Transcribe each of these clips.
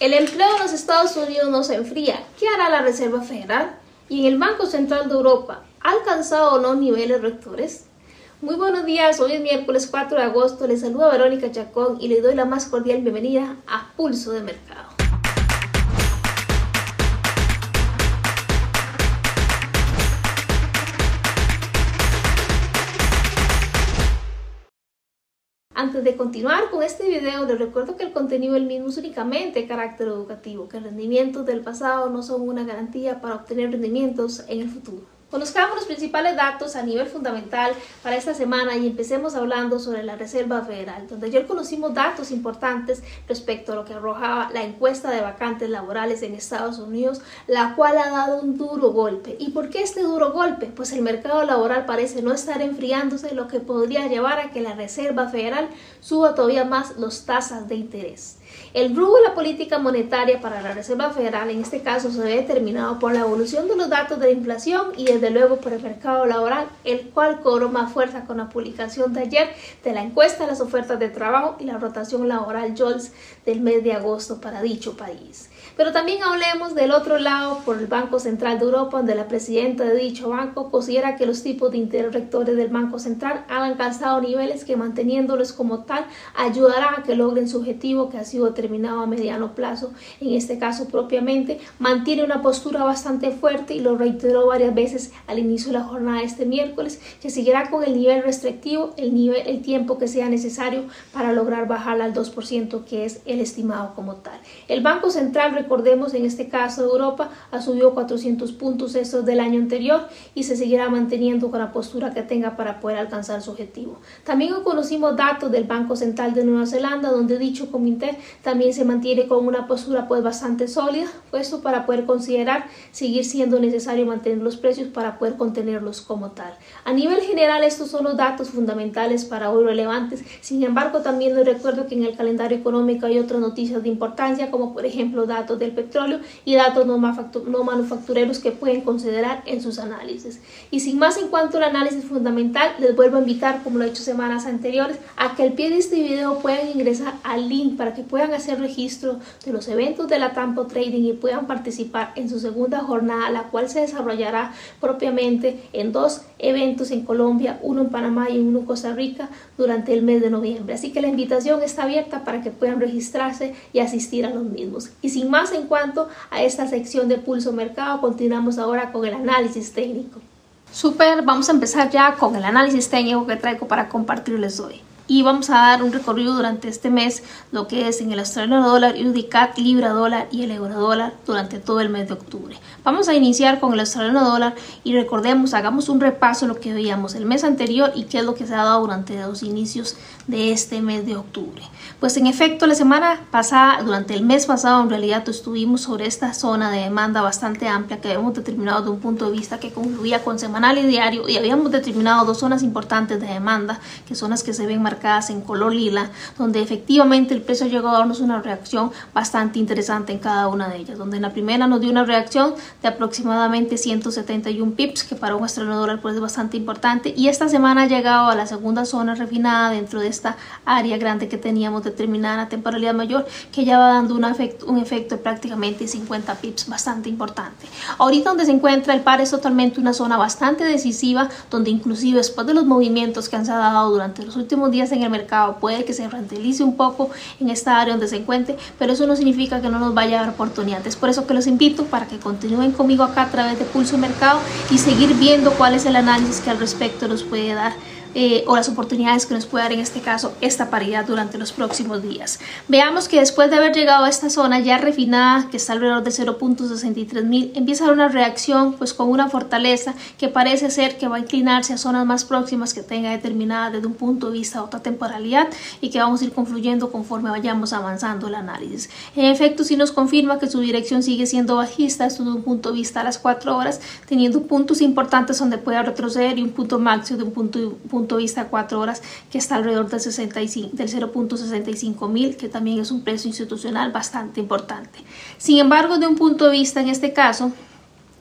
El empleo en los Estados Unidos no se enfría. ¿Qué hará la Reserva Federal? ¿Y en el Banco Central de Europa ha alcanzado o no niveles rectores? Muy buenos días, hoy es miércoles 4 de agosto, les saluda Verónica Chacón y le doy la más cordial bienvenida a Pulso de Mercado. Antes de continuar con este video, les recuerdo que el contenido del mismo es únicamente de carácter educativo, que rendimientos del pasado no son una garantía para obtener rendimientos en el futuro. Conozcamos los principales datos a nivel fundamental para esta semana y empecemos hablando sobre la Reserva Federal, donde ayer conocimos datos importantes respecto a lo que arrojaba la encuesta de vacantes laborales en Estados Unidos, la cual ha dado un duro golpe. ¿Y por qué este duro golpe? Pues el mercado laboral parece no estar enfriándose, lo que podría llevar a que la Reserva Federal suba todavía más las tasas de interés. El rumbo de la política monetaria para la Reserva Federal en este caso se ve determinado por la evolución de los datos de la inflación y desde luego por el mercado laboral, el cual cobró más fuerza con la publicación de ayer de la encuesta de las ofertas de trabajo y la rotación laboral JOLS del mes de agosto para dicho país. Pero también hablemos del otro lado por el Banco Central de Europa, donde la presidenta de dicho banco considera que los tipos de interés rectores del Banco Central han alcanzado niveles que manteniéndolos como tal ayudará a que logren su objetivo que ha sido determinado a mediano plazo. En este caso propiamente mantiene una postura bastante fuerte y lo reiteró varias veces al inicio de la jornada este miércoles, que seguirá con el nivel restrictivo, el, nivel, el tiempo que sea necesario para lograr bajar al 2% que es el estimado como tal. El Banco Central recordemos en este caso de Europa, ha subido 400 puntos estos del año anterior y se seguirá manteniendo con la postura que tenga para poder alcanzar su objetivo. También conocimos datos del Banco Central de Nueva Zelanda, donde dicho comité también se mantiene con una postura pues bastante sólida, puesto para poder considerar seguir siendo necesario mantener los precios para poder contenerlos como tal. A nivel general estos son los datos fundamentales para hoy relevantes, sin embargo también les recuerdo que en el calendario económico hay otras noticias de importancia como por ejemplo datos del petróleo y datos no, manufactureros que pueden considerar en sus análisis. Y sin más en cuanto al análisis fundamental, les vuelvo a invitar, como lo he hecho semanas anteriores, a que al pie de este video puedan ingresar al link para que puedan hacer registro de los eventos de la Tampo Trading y puedan participar en su segunda jornada, la cual se desarrollará propiamente en dos eventos en Colombia, uno en Panamá y uno en Costa Rica durante el mes de noviembre. Así que la invitación está abierta para que puedan registrarse y asistir a los mismos. Y sin más en cuanto a esta sección de pulso mercado, continuamos ahora con el análisis técnico. Super, vamos a empezar ya con el análisis técnico que traigo para compartirles hoy y vamos a dar un recorrido durante este mes lo que es en el australiano dólar, UDCAT, libra dólar y el euro dólar durante todo el mes de octubre. Vamos a iniciar con el australiano dólar y recordemos, hagamos un repaso de lo que veíamos el mes anterior y qué es lo que se ha dado durante los inicios de este mes de octubre. Pues en efecto, la semana pasada, durante el mes pasado, en realidad estuvimos sobre esta zona de demanda bastante amplia que habíamos determinado de un punto de vista que concluía con semanal y diario y habíamos determinado dos zonas importantes de demanda, que son las que se ven marcadas en color lila, donde efectivamente el precio llegó a darnos una reacción bastante interesante en cada una de ellas, donde en la primera nos dio una reacción de aproximadamente 171 pips, que para un australiano dólar pues es bastante importante, y esta semana ha llegado a la segunda zona refinada dentro de esta área grande que teníamos determinada temporalidad mayor, que ya va dando un efecto, un efecto de prácticamente 50 pips, bastante importante. Ahorita donde se encuentra el par es totalmente una zona bastante decisiva, donde inclusive después de los movimientos que han dado durante los últimos días en el mercado, puede que se rentabilice un poco en esta área donde se encuentre, pero eso no significa que no nos vaya a dar oportunidades. Por eso que los invito para que continúen conmigo acá a través de Pulso Mercado y seguir viendo cuál es el análisis que al respecto nos puede dar eh, o las oportunidades que nos puede dar en este caso esta paridad durante los próximos días. Veamos que después de haber llegado a esta zona ya refinada, que está alrededor de 0.63 mil, empieza a dar una reacción pues con una fortaleza que parece ser que va a inclinarse a zonas más próximas que tenga determinada desde un punto de vista de otra temporalidad y que vamos a ir confluyendo conforme vayamos avanzando el análisis. En efecto, si nos confirma que su dirección sigue siendo bajista, esto desde un punto de vista a las 4 horas, teniendo puntos importantes donde pueda retroceder y un punto máximo de un punto, punto punto de vista 4 horas que está alrededor del, 65, del 0.65 mil, que también es un precio institucional bastante importante. Sin embargo, de un punto de vista en este caso,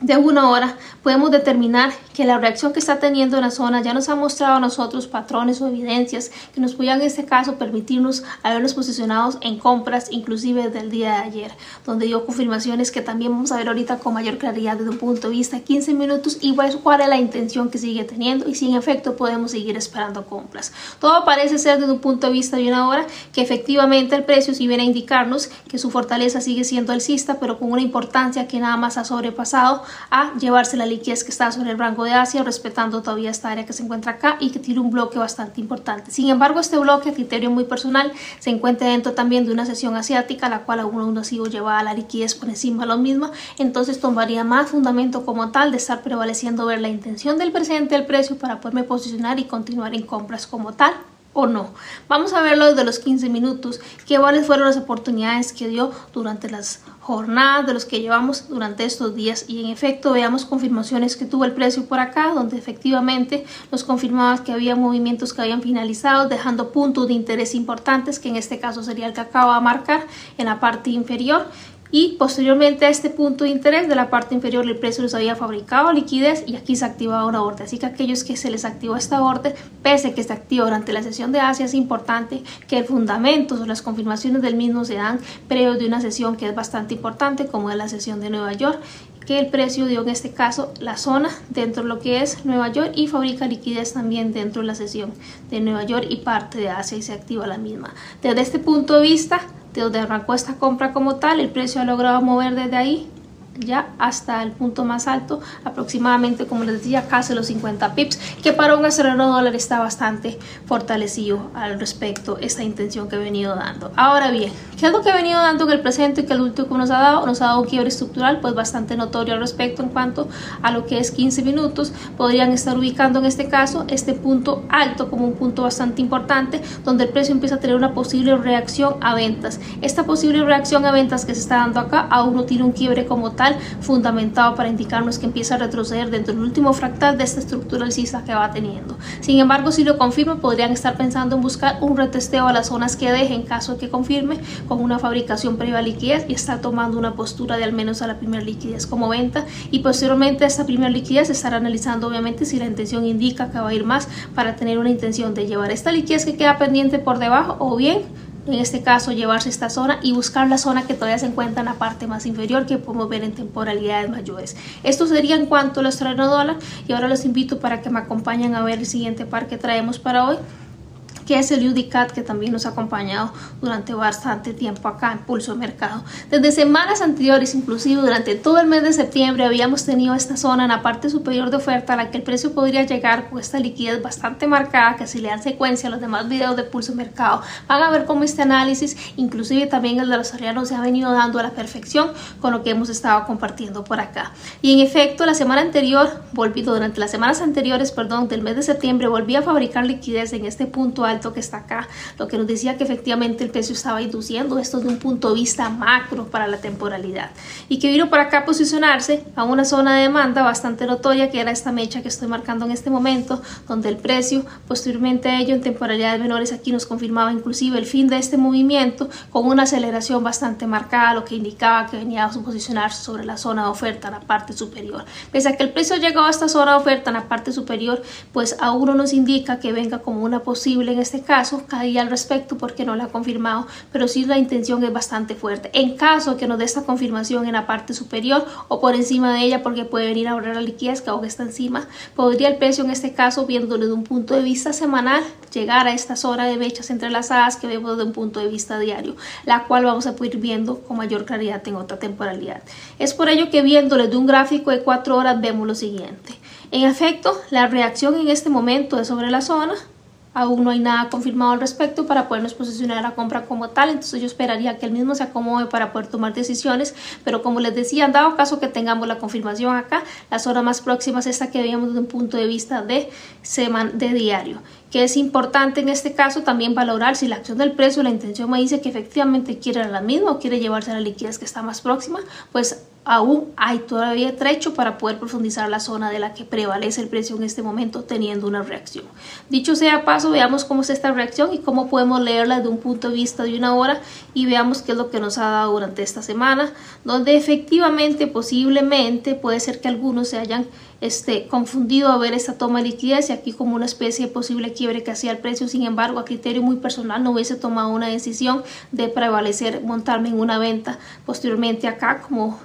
de una hora podemos determinar que la reacción que está teniendo en la zona ya nos ha mostrado a nosotros patrones o evidencias que nos podían en este caso permitirnos habernos posicionados en compras inclusive desde el día de ayer donde dio confirmaciones que también vamos a ver ahorita con mayor claridad desde un punto de vista 15 minutos y cuál es la intención que sigue teniendo y si en efecto podemos seguir esperando compras. Todo parece ser desde un punto de vista de una hora que efectivamente el precio si viene a indicarnos que su fortaleza sigue siendo alcista pero con una importancia que nada más ha sobrepasado a llevarse la liquidez que está sobre el rango de Asia, respetando todavía esta área que se encuentra acá y que tiene un bloque bastante importante. Sin embargo, este bloque a criterio muy personal se encuentra dentro también de una sesión asiática, la cual aún no ha sido llevada la liquidez por encima de lo mismo, entonces tomaría más fundamento como tal de estar prevaleciendo ver la intención del presente del precio para poderme posicionar y continuar en compras como tal o no. Vamos a verlo desde los 15 minutos, qué cuáles fueron las oportunidades que dio durante las jornadas de los que llevamos durante estos días y en efecto veamos confirmaciones que tuvo el precio por acá donde efectivamente nos confirmaba que había movimientos que habían finalizado dejando puntos de interés importantes que en este caso sería el que acaba de marcar en la parte inferior y posteriormente a este punto de interés de la parte inferior el precio les había fabricado liquidez y aquí se activaba una orden así que aquellos que se les activó esta orden pese que se activa durante la sesión de Asia es importante que el fundamento o las confirmaciones del mismo se dan previo de una sesión que es bastante importante como es la sesión de Nueva York que el precio dio en este caso la zona dentro de lo que es Nueva York y fabrica liquidez también dentro de la sesión de Nueva York y parte de Asia y se activa la misma. Desde este punto de vista de donde arrancó esta compra como tal, el precio ha logrado mover desde ahí ya hasta el punto más alto, aproximadamente como les decía, casi los 50 pips, que para un acelerador dólar está bastante fortalecido al respecto esta intención que he venido dando. Ahora bien, ¿qué es lo que he venido dando en el presente y que el último nos ha dado? Nos ha dado un quiebre estructural pues bastante notorio al respecto en cuanto a lo que es 15 minutos. Podrían estar ubicando en este caso este punto alto como un punto bastante importante donde el precio empieza a tener una posible reacción a ventas. Esta posible reacción a ventas que se está dando acá aún no tiene un quiebre como tal fundamentado para indicarnos que empieza a retroceder dentro del último fractal de esta estructura alcista que va teniendo. Sin embargo, si lo confirma, podrían estar pensando en buscar un retesteo a las zonas que deje en caso de que confirme con una fabricación previa a liquidez y estar tomando una postura de al menos a la primera liquidez como venta y posteriormente a esta primera liquidez estar analizando obviamente si la intención indica que va a ir más para tener una intención de llevar esta liquidez que queda pendiente por debajo o bien en este caso llevarse esta zona y buscar la zona que todavía se encuentra en la parte más inferior que podemos ver en temporalidades mayores. Esto sería en cuanto al australiano dólar y ahora los invito para que me acompañen a ver el siguiente par que traemos para hoy que es el UDCAT que también nos ha acompañado durante bastante tiempo acá en Pulso Mercado. Desde semanas anteriores, inclusive durante todo el mes de septiembre, habíamos tenido esta zona en la parte superior de oferta a la que el precio podría llegar con esta liquidez bastante marcada, que si le dan secuencia a los demás videos de Pulso Mercado, van a ver cómo este análisis, inclusive también el de los arianos, se ha venido dando a la perfección con lo que hemos estado compartiendo por acá. Y en efecto, la semana anterior, volví, durante las semanas anteriores, perdón, del mes de septiembre, volví a fabricar liquidez en este punto alto que está acá, lo que nos decía que efectivamente el precio estaba induciendo esto de un punto de vista macro para la temporalidad y que vino para acá a posicionarse a una zona de demanda bastante notoria que era esta mecha que estoy marcando en este momento, donde el precio posteriormente a ello en temporalidades menores aquí nos confirmaba inclusive el fin de este movimiento con una aceleración bastante marcada, lo que indicaba que venía a posicionarse sobre la zona de oferta en la parte superior. Pese a que el precio llegó a esta zona de oferta en la parte superior, pues aún no nos indica que venga como una posible en este caso, caía al respecto porque no la ha confirmado, pero sí la intención es bastante fuerte. En caso que nos dé esta confirmación en la parte superior o por encima de ella, porque puede venir a ahorrar la liquidez que está encima, podría el precio en este caso, viéndolo de un punto de vista semanal, llegar a esta zona de mechas entrelazadas que vemos de un punto de vista diario, la cual vamos a poder ir viendo con mayor claridad en otra temporalidad. Es por ello que viéndole de un gráfico de 4 horas vemos lo siguiente. En efecto, la reacción en este momento es sobre la zona, Aún no hay nada confirmado al respecto para podernos posicionar la compra como tal, entonces yo esperaría que el mismo se acomode para poder tomar decisiones, pero como les decía, en dado caso que tengamos la confirmación acá, la zona más próxima es esta que veíamos desde un punto de vista de, semana, de diario que es importante en este caso también valorar si la acción del precio, la intención me dice que efectivamente quiere la misma o quiere llevarse a la liquidez que está más próxima, pues aún hay todavía trecho para poder profundizar la zona de la que prevalece el precio en este momento teniendo una reacción. Dicho sea paso, veamos cómo es esta reacción y cómo podemos leerla desde un punto de vista de una hora y veamos qué es lo que nos ha dado durante esta semana, donde efectivamente posiblemente puede ser que algunos se hayan este, confundido a ver esta toma de liquidez y aquí como una especie de posible quiebre que hacía el precio. Sin embargo, a criterio muy personal no hubiese tomado una decisión de prevalecer, montarme en una venta posteriormente acá como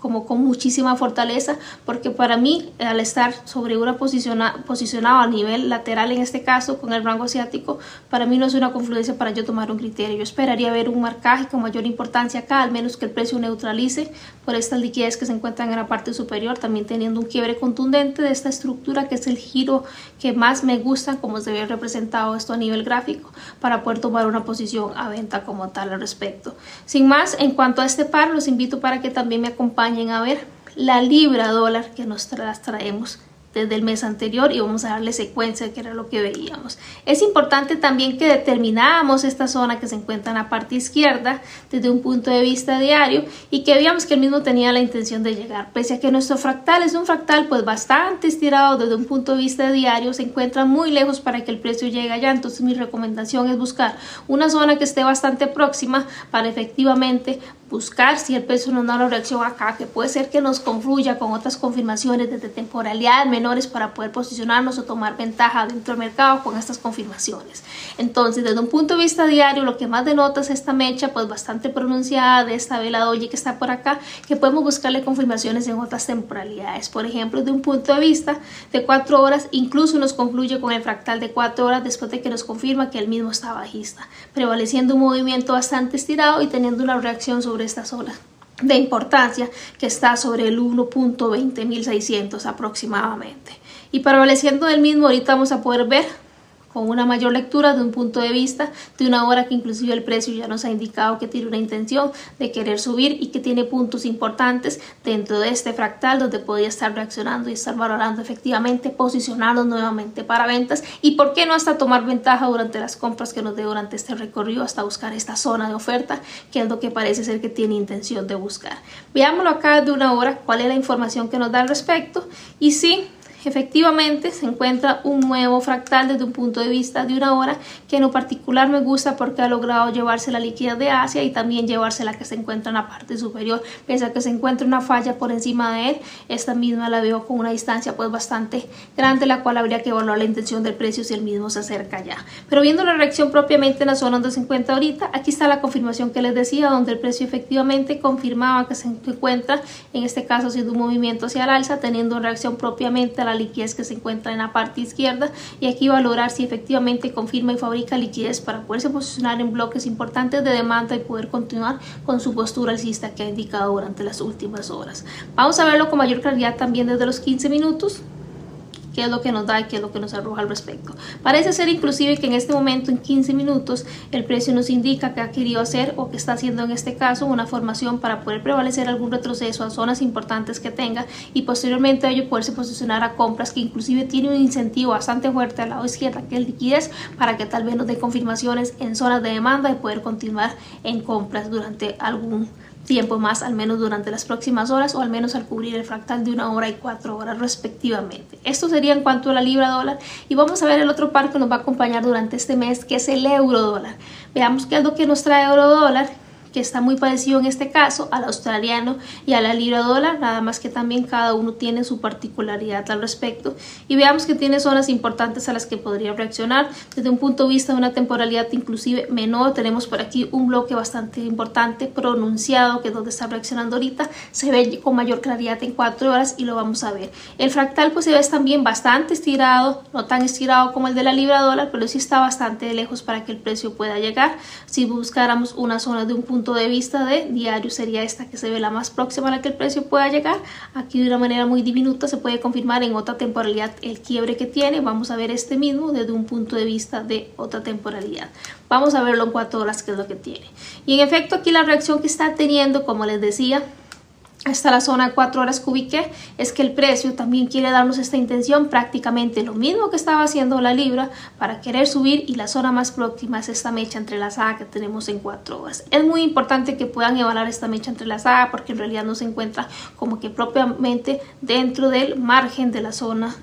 como con muchísima fortaleza, porque para mí al estar sobre una posiciona, posicionado a nivel lateral en este caso con el rango asiático, para mí no es una confluencia para yo tomar un criterio. Yo esperaría ver un marcaje con mayor importancia acá, al menos que el precio neutralice por estas liquidez que se encuentran en la parte superior, también teniendo un quiebre contundente de esta estructura que es el giro que más me gusta, como se ve representado esto a nivel gráfico, para poder tomar una posición a venta como tal al respecto. Sin más, en cuanto a este par, los invito para que también me acompañen a ver la libra dólar que nos traemos desde el mes anterior y vamos a darle secuencia que era lo que veíamos. Es importante también que determináramos esta zona que se encuentra en la parte izquierda desde un punto de vista diario y que veíamos que el mismo tenía la intención de llegar. Pese a que nuestro fractal es un fractal pues bastante estirado desde un punto de vista diario, se encuentra muy lejos para que el precio llegue allá. Entonces mi recomendación es buscar una zona que esté bastante próxima para efectivamente buscar si el precio nos da una reacción acá, que puede ser que nos confluya con otras confirmaciones desde temporalidades menores para poder posicionarnos o tomar ventaja dentro del mercado con estas confirmaciones. Entonces, desde un punto de vista diario, lo que más denota es esta mecha, pues bastante pronunciada de esta vela doji que está por acá, que podemos buscarle confirmaciones en otras temporalidades. Por ejemplo, de un punto de vista de cuatro horas, incluso nos concluye con el fractal de cuatro horas después de que nos confirma que el mismo está bajista, prevaleciendo un movimiento bastante estirado y teniendo una reacción sobre esta zona de importancia que está sobre el 1.20600 aproximadamente. Y prevaleciendo del mismo, ahorita vamos a poder ver con una mayor lectura de un punto de vista de una hora que inclusive el precio ya nos ha indicado que tiene una intención de querer subir y que tiene puntos importantes dentro de este fractal donde podría estar reaccionando y estar valorando efectivamente posicionarnos nuevamente para ventas y por qué no hasta tomar ventaja durante las compras que nos dé durante este recorrido hasta buscar esta zona de oferta que es lo que parece ser que tiene intención de buscar. Veámoslo acá de una hora cuál es la información que nos da al respecto y sí efectivamente se encuentra un nuevo fractal desde un punto de vista de una hora que en lo particular me gusta porque ha logrado llevarse la liquidez de Asia y también llevarse la que se encuentra en la parte superior. Pese a que se encuentra una falla por encima de él esta misma la veo con una distancia pues bastante grande la cual habría que evaluar la intención del precio si el mismo se acerca ya. Pero viendo la reacción propiamente en la zona donde se encuentra ahorita aquí está la confirmación que les decía donde el precio efectivamente confirmaba que se encuentra en este caso haciendo un movimiento hacia el alza teniendo reacción propiamente a la liquidez que se encuentra en la parte izquierda y aquí valorar si efectivamente confirma y fabrica liquidez para poderse posicionar en bloques importantes de demanda y poder continuar con su postura alcista que ha indicado durante las últimas horas. Vamos a verlo con mayor claridad también desde los 15 minutos qué es lo que nos da y qué es lo que nos arroja al respecto. Parece ser inclusive que en este momento, en 15 minutos, el precio nos indica que ha querido hacer o que está haciendo en este caso una formación para poder prevalecer algún retroceso a zonas importantes que tenga y posteriormente a ello poderse posicionar a compras que inclusive tiene un incentivo bastante fuerte al lado izquierdo que es liquidez para que tal vez nos dé confirmaciones en zonas de demanda y poder continuar en compras durante algún tiempo más, al menos durante las próximas horas o al menos al cubrir el fractal de una hora y cuatro horas respectivamente. Esto sería en cuanto a la libra dólar y vamos a ver el otro par que nos va a acompañar durante este mes que es el euro dólar. Veamos qué es lo que nos trae euro dólar que está muy parecido en este caso al australiano y a la libra dólar, nada más que también cada uno tiene su particularidad al respecto. Y veamos que tiene zonas importantes a las que podría reaccionar. Desde un punto de vista de una temporalidad inclusive menor, tenemos por aquí un bloque bastante importante, pronunciado, que es donde está reaccionando ahorita. Se ve con mayor claridad en cuatro horas y lo vamos a ver. El fractal pues se ve también bastante estirado, no tan estirado como el de la libra dólar, pero sí está bastante lejos para que el precio pueda llegar. Si buscáramos una zona de un punto de vista de diario sería esta que se ve la más próxima a la que el precio pueda llegar. Aquí de una manera muy diminuta se puede confirmar en otra temporalidad el quiebre que tiene. Vamos a ver este mismo desde un punto de vista de otra temporalidad. Vamos a verlo en cuatro horas que es lo que tiene. Y en efecto aquí la reacción que está teniendo, como les decía, hasta la zona 4 horas que es que el precio también quiere darnos esta intención prácticamente lo mismo que estaba haciendo la libra para querer subir y la zona más próxima es esta mecha entrelazada que tenemos en 4 horas. Es muy importante que puedan evaluar esta mecha entrelazada porque en realidad no se encuentra como que propiamente dentro del margen de la zona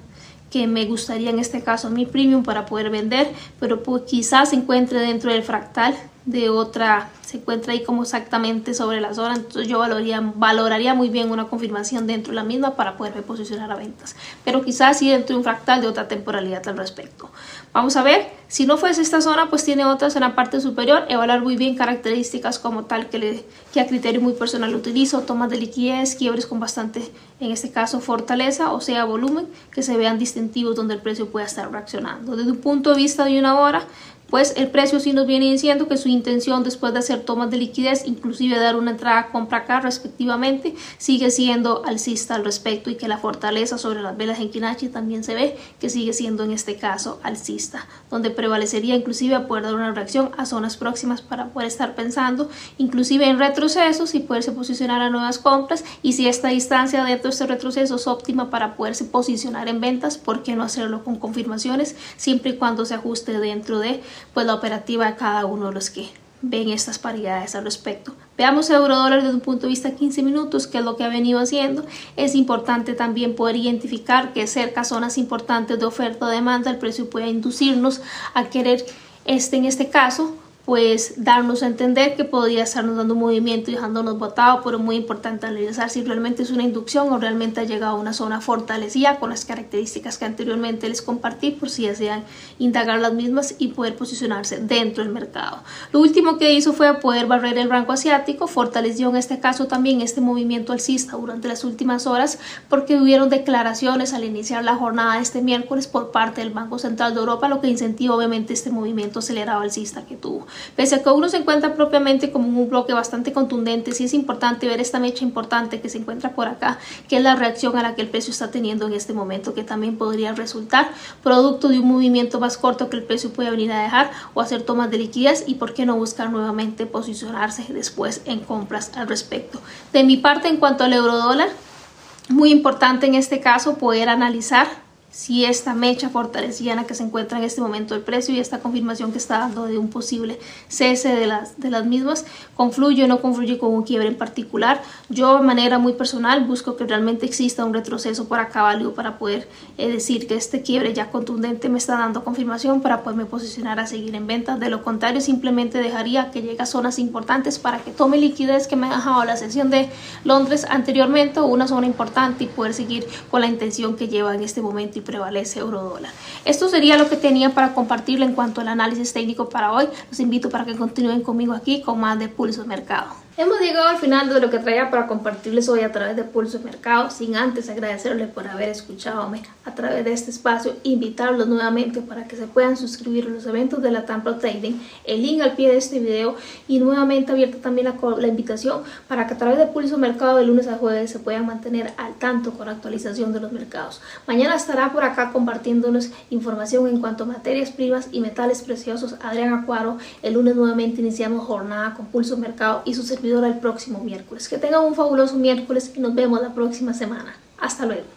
que me gustaría en este caso mi premium para poder vender pero pues quizás se encuentre dentro del fractal de otra se encuentra ahí como exactamente sobre la zona, entonces yo valoraría, valoraría muy bien una confirmación dentro de la misma para poderme posicionar a ventas, pero quizás sí dentro de un fractal de otra temporalidad al respecto. Vamos a ver, si no fuese esta zona, pues tiene otras en la parte superior, evaluar muy bien características como tal que, le, que a criterio muy personal utilizo, tomas de liquidez, quiebres con bastante, en este caso, fortaleza, o sea, volumen, que se vean distintivos donde el precio pueda estar reaccionando. Desde un punto de vista de una hora, pues el precio sí nos viene diciendo que su intención después de hacer tomas de liquidez, inclusive dar una entrada compra acá respectivamente, sigue siendo alcista al respecto y que la fortaleza sobre las velas en Kinachi también se ve que sigue siendo en este caso alcista, donde prevalecería inclusive poder dar una reacción a zonas próximas para poder estar pensando inclusive en retrocesos y poderse posicionar a nuevas compras y si esta distancia dentro de este retroceso es óptima para poderse posicionar en ventas, ¿por qué no hacerlo con confirmaciones siempre y cuando se ajuste dentro de pues la operativa de cada uno de los que ven estas paridades al respecto. Veamos euro dólar desde un punto de vista 15 minutos, que es lo que ha venido haciendo. Es importante también poder identificar que cerca zonas importantes de oferta o demanda, el precio puede inducirnos a querer, este en este caso, pues darnos a entender que podría estarnos dando un movimiento y dejándonos botado, pero muy importante analizar si realmente es una inducción o realmente ha llegado a una zona fortalecida con las características que anteriormente les compartí por si desean indagar las mismas y poder posicionarse dentro del mercado. Lo último que hizo fue poder barrer el rango asiático, fortaleció en este caso también este movimiento alcista durante las últimas horas porque hubieron declaraciones al iniciar la jornada este miércoles por parte del Banco Central de Europa, lo que incentiva obviamente este movimiento acelerado alcista que tuvo. Pese a que uno se encuentra propiamente como un bloque bastante contundente, sí es importante ver esta mecha importante que se encuentra por acá, que es la reacción a la que el precio está teniendo en este momento, que también podría resultar producto de un movimiento más corto que el precio puede venir a dejar o hacer tomas de liquidez y por qué no buscar nuevamente posicionarse después en compras al respecto. De mi parte, en cuanto al euro dólar, muy importante en este caso poder analizar si esta mecha la que se encuentra en este momento el precio y esta confirmación que está dando de un posible cese de las, de las mismas confluye o no confluye con un quiebre en particular. Yo de manera muy personal busco que realmente exista un retroceso por acá para poder eh, decir que este quiebre ya contundente me está dando confirmación para poderme posicionar a seguir en venta. De lo contrario simplemente dejaría que llegue a zonas importantes para que tome liquidez que me ha dejado la sesión de Londres anteriormente una zona importante y poder seguir con la intención que lleva en este momento y prevalece euro dólar. Esto sería lo que tenía para compartirle en cuanto al análisis técnico para hoy. Los invito para que continúen conmigo aquí con más de Pulso Mercado. Hemos llegado al final de lo que traía para compartirles hoy a través de Pulso Mercado, sin antes agradecerle por haber escuchado a través de este espacio, invitarlos nuevamente para que se puedan suscribir a los eventos de la Tampa Trading, el link al pie de este video y nuevamente abierta también la, la invitación para que a través de Pulso Mercado de lunes a jueves se puedan mantener al tanto con la actualización de los mercados. Mañana estará por acá compartiéndonos información en cuanto a materias primas y metales preciosos Adrián Acuaro. El lunes nuevamente iniciamos jornada con Pulso Mercado y sus servicios el próximo miércoles. Que tengan un fabuloso miércoles y nos vemos la próxima semana. Hasta luego.